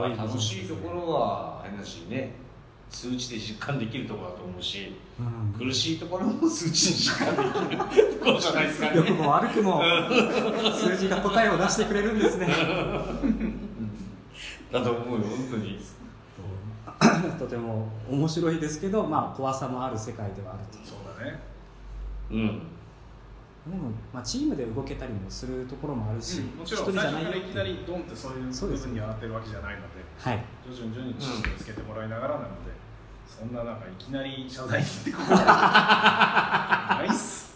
だから楽しいところは変だしね。数値で実感できるところだと思うし、うん。苦しいところも数値で実感できるところじゃないですかね。良くも悪くも数字が答えを出してくれるんですね。だと思うよ本当に。とても面白いですけど、まあ、怖さもある世界ではあると。そうだね。うんでも、まあ、チームで動けたりもするところもあるし、もちろん最初からないきなりドンってそういう部分にはなってるわけじゃないのではい。徐々に徐々に知識をつけてもらいながらなので、そんななんかいきなり謝罪ってこない。ナイス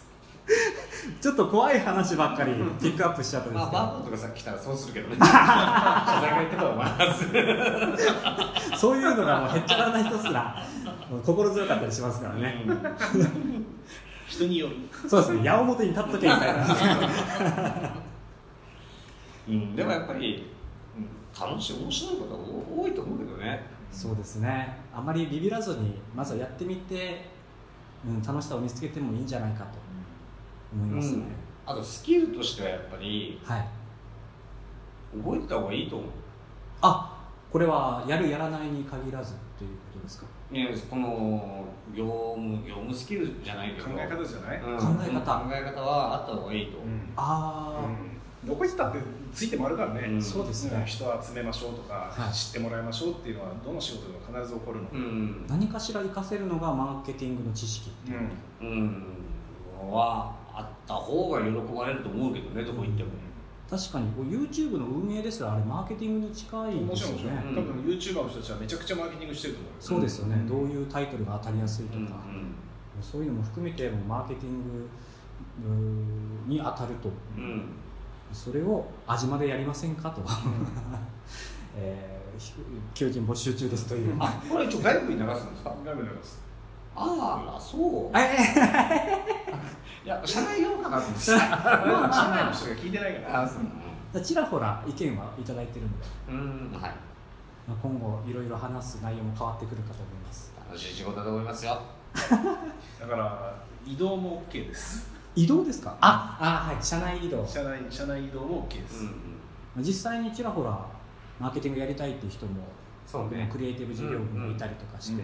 ちょっと怖い話ばっかりピックアップしちゃったんでますあけど、バーボンとかさっき来たらそうするけどね。謝罪が言ってたらまずそういうのがもうへっちゃらな人すら心強かったりしますからね、人による。そうですね。矢面に立っとけみたいな。うん、でもやっぱり、うん、楽しい面白いことが多いと思うけどね。そうですね。あまりビビらずにまずはやってみて、うん、楽しさを見つけてもいいんじゃないかと思いますね、あとスキルとしてはやっぱりはい。覚えてた方がいいと思う。あこれはやるやらないに限らずということですか？ねこの業務業務スキルじゃないけど。考え方じゃない、うん。考え方。考え方はあった方がいいと思う、ああ、うん。どこ行ったってついて回るからね、うん。そうですね。うん人を集めましょうとか、はい。知ってもらいましょうっていうのはどの仕事でも必ず起こるの、うん。何かしら活かせるのがマーケティングの知識うん。うん。はあった方が喜ばれると思うけどねどこ行っても、確かにこう YouTube の運営ですらあれマーケティングに近いもですよちろんもちろん、ね、多分 YouTuber の人たちはめちゃくちゃマーケティングしてると思う。よそうですよね、ん。どういうタイトルが当たりやすいとか、うんそういうのも含めてもうマーケティングに当たると。うん。うんそれを味までやりませんかと、えーひ求人募集中ですという。あこれ一応外部に流すんですか？ダメですあらそう。え いや社内用かなと思って。まあまあ社内の人が聞いてないから。あそうーちらほら意見はいただいてるので、うんはい。まあ、今後いろいろ話す内容も変わってくるかと思います。楽しい仕事だと思いますよ。だから移動も OK です。移動ですか？ああはい。社内移動。社内社内移動も OK です、実際にちらほらマーケティングやりたいっていう人もそうね。クリエイティブ事業部にいたりとかして、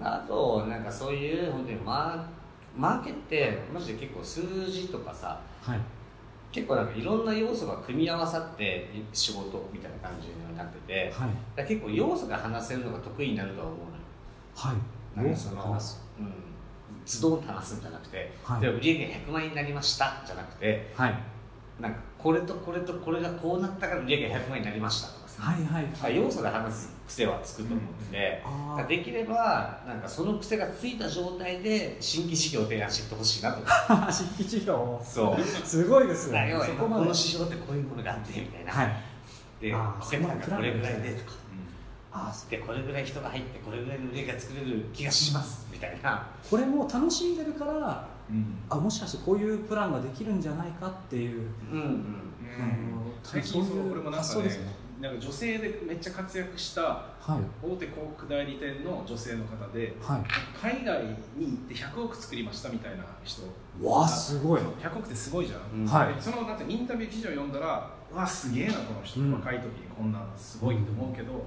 あとなんかそういう本当にマーマーケってマジで結構数字とかさはい。結構なんかいろんな要素が組み合わさって仕事みたいな感じになっててはい。ら結構要素が話せるのが得意になるとは思うはいのよ。なんかそのうんズドンと話すんじゃなくて、はい。で売り上げ100万円になりましたじゃなくてはい。なんかこれとこれとこれがこうなったから売り上げ100万円になりましたとかさ、はいはいあ要素で話す癖はつくと思ってて、あー。できればなんかその癖がついた状態で新規事業を提案していってほしいなと。新規事業。そう。すごいですね。こまで。この市場ってこういうものがあってみたいな、はい。であーお金なんかこれぐらいでとか。あでこれぐらい人が入ってこれぐらいの売り上げが作れる気がします。みたいな。これも楽しんでるからうんあもしかしてこういうプランができるんじゃないかっていう、うんうん。あの最近そう俺もなんかね発想です。ねなんか女性でめっちゃ活躍したはい。大手広告代理店の女性の方ではい。海外に行って100億作りましたみたいな人。わあすごい。そう100億ってすごいじゃん、うん。はい。でそのなんてインタビュー記事を読んだらうわすげえなこの人、うん。若い時にこんなんすごいと思うけど、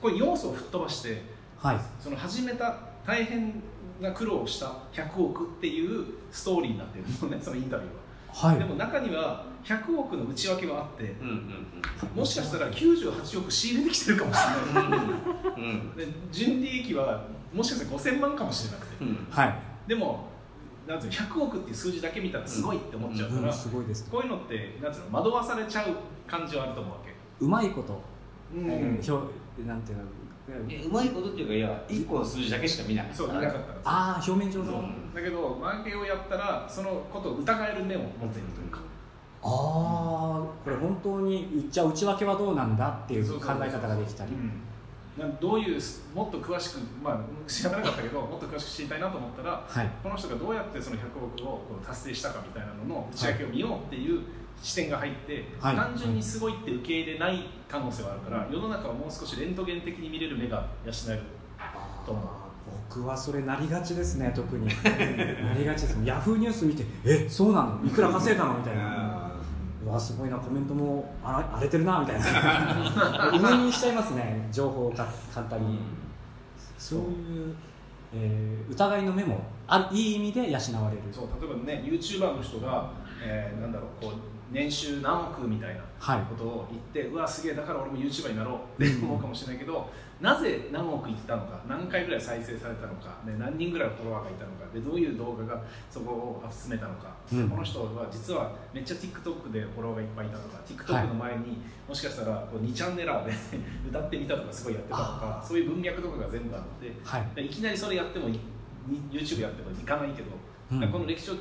これ要素を吹っ飛ばしてはい。その始めた大変な苦労をした100億っていうストーリーになってるのね そのインタビューは、はい。でも中には100億の内訳はあってうんうんもしかしたら98億仕入れてきてるかもしれない。うんうんで純利益はもしかしたら5000万かもしれなくて。うん。はい、でもなんていうの100億っていう数字だけ見たらすごいって思っちゃうから、うん、すごいですこういうのってなんていうの惑わされちゃう感じはあると思うわけ、うまいこと、うん。えー表なんていうのえうまいことっていうかいや1個の数字だけしか見なかったそう見なかったらああ表面上の、だけどマーケをやったらそのことを疑える目を持っているというか。ああこれ本当にじゃあ内訳はどうなんだっていう考え方ができたり。うんどういうもっと詳しくまあ知らなかったけど もっと詳しく知りたいなと思ったらはい。この人がどうやってその100億をこう達成したかみたいなのの内訳を見ようっていう視点が入って、はい。単純にすごいって受け入れない可能性はあるから、世の中をもう少しレントゲン的に見れる目が養えると思う。僕はそれなりがちですね特に。なりがちです。ヤフーニュース見てえそうなの？いくら稼いだの？みたいなうわすごいなコメントも荒荒れてるなみたいな。鵜呑みにしちゃいますね情報をか簡単に、そういう、えー疑いの目もあるいい意味で養われる。そう例えばね YouTuber の人が、えーなんだろうこう年収何億みたいなはい。ことを言って、うわすげえだから俺も YouTuber になろうって思うかもしれないけど、なぜ何億いったのか何回ぐらい再生されたのか、ね、何人ぐらいフォロワーがいたのかでどういう動画がそこを進めたのか、うん。この人は実はめっちゃ TikTok でフォロワーがいっぱいいたとかはい TikTok の前に、もしかしたらこう2チャンネラーで 歌ってみたとかすごいやってたとかそういう文脈とかが全部あってはい。でいきなりそれやっても YouTube やってもいかないけど、うん。この歴史を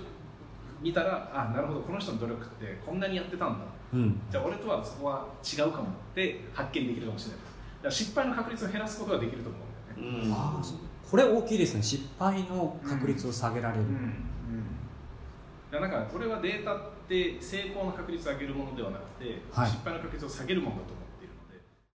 見たらあなるほどこの人の努力ってこんなにやってたんだ。うん。じゃあ俺とはそこは違うかもって発見できるかもしれない。だから失敗の確率を減らすことができると思う。んだよねうん。あーこれ大きいですね。失敗の確率を下げられる、だからなんかこれはデータって成功の確率を上げるものではなくて、はい。失敗の確率を下げるものだと思